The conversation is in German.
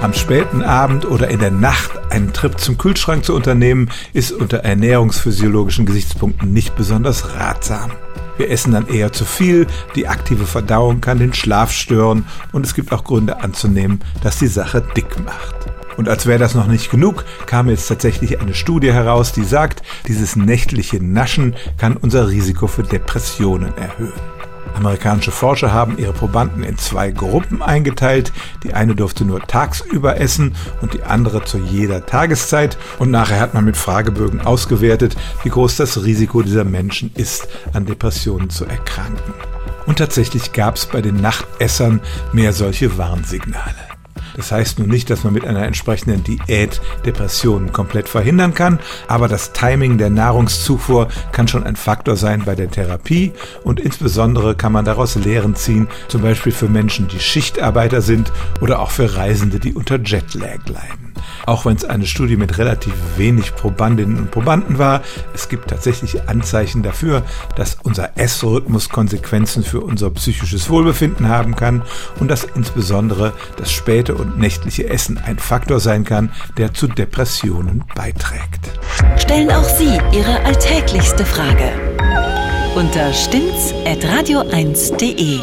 Am späten Abend oder in der Nacht einen Trip zum Kühlschrank zu unternehmen, ist unter ernährungsphysiologischen Gesichtspunkten nicht besonders ratsam. Wir essen dann eher zu viel, die aktive Verdauung kann den Schlaf stören und es gibt auch Gründe anzunehmen, dass die Sache dick macht. Und als wäre das noch nicht genug, kam jetzt tatsächlich eine Studie heraus, die sagt, dieses nächtliche Naschen kann unser Risiko für Depressionen erhöhen. Amerikanische Forscher haben ihre Probanden in zwei Gruppen eingeteilt. Die eine durfte nur tagsüber essen und die andere zu jeder Tageszeit. Und nachher hat man mit Fragebögen ausgewertet, wie groß das Risiko dieser Menschen ist, an Depressionen zu erkranken. Und tatsächlich gab es bei den Nachtessern mehr solche Warnsignale. Das heißt nun nicht, dass man mit einer entsprechenden Diät Depressionen komplett verhindern kann, aber das Timing der Nahrungszufuhr kann schon ein Faktor sein bei der Therapie und insbesondere kann man daraus Lehren ziehen, zum Beispiel für Menschen, die Schichtarbeiter sind oder auch für Reisende, die unter Jetlag leiden. Auch wenn es eine Studie mit relativ wenig Probandinnen und Probanden war, es gibt tatsächlich Anzeichen dafür, dass unser Essrhythmus Konsequenzen für unser psychisches Wohlbefinden haben kann und dass insbesondere das späte und nächtliche Essen ein Faktor sein kann, der zu Depressionen beiträgt. Stellen auch Sie Ihre alltäglichste Frage unter stimmtz.radio1.de.